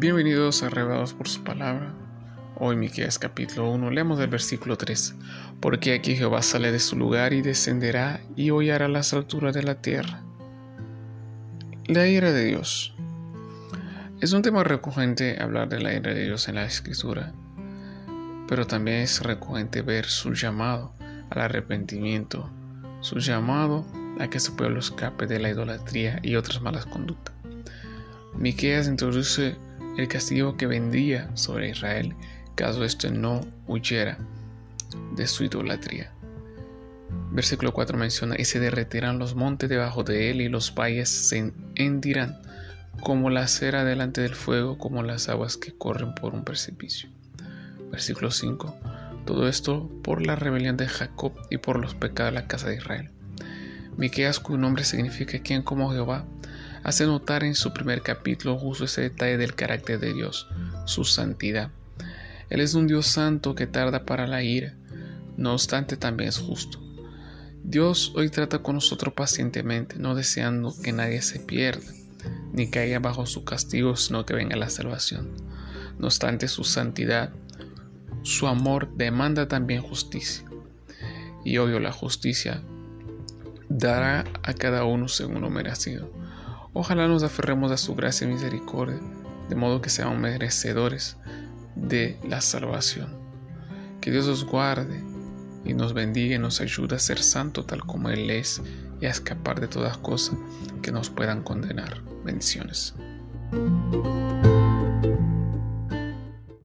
Bienvenidos a Arrebatados por su palabra. Hoy Miqueas capítulo 1, leemos del versículo 3. Porque aquí Jehová sale de su lugar y descenderá y hollará las alturas de la tierra. La ira de Dios. Es un tema recurrente hablar de la ira de Dios en la escritura, pero también es recurrente ver su llamado al arrepentimiento, su llamado a que su pueblo escape de la idolatría y otras malas conductas. Miqueas introduce el castigo que vendría sobre Israel caso éste no huyera de su idolatría. Versículo 4 menciona, y se derretirán los montes debajo de él y los valles se hendirán como la cera delante del fuego, como las aguas que corren por un precipicio. Versículo 5. Todo esto por la rebelión de Jacob y por los pecados de la casa de Israel. Miqueas, cuyo nombre significa quien como Jehová, hace notar en su primer capítulo justo ese detalle del carácter de Dios, su santidad. Él es un Dios santo que tarda para la ira, no obstante también es justo. Dios hoy trata con nosotros pacientemente, no deseando que nadie se pierda, ni caiga bajo su castigo, sino que venga la salvación. No obstante su santidad, su amor demanda también justicia. Y obvio la justicia dará a cada uno según lo merecido. Ojalá nos aferremos a su gracia y misericordia, de modo que seamos merecedores de la salvación. Que Dios os guarde y nos bendiga y nos ayude a ser santo tal como Él es y a escapar de todas cosas que nos puedan condenar. Bendiciones.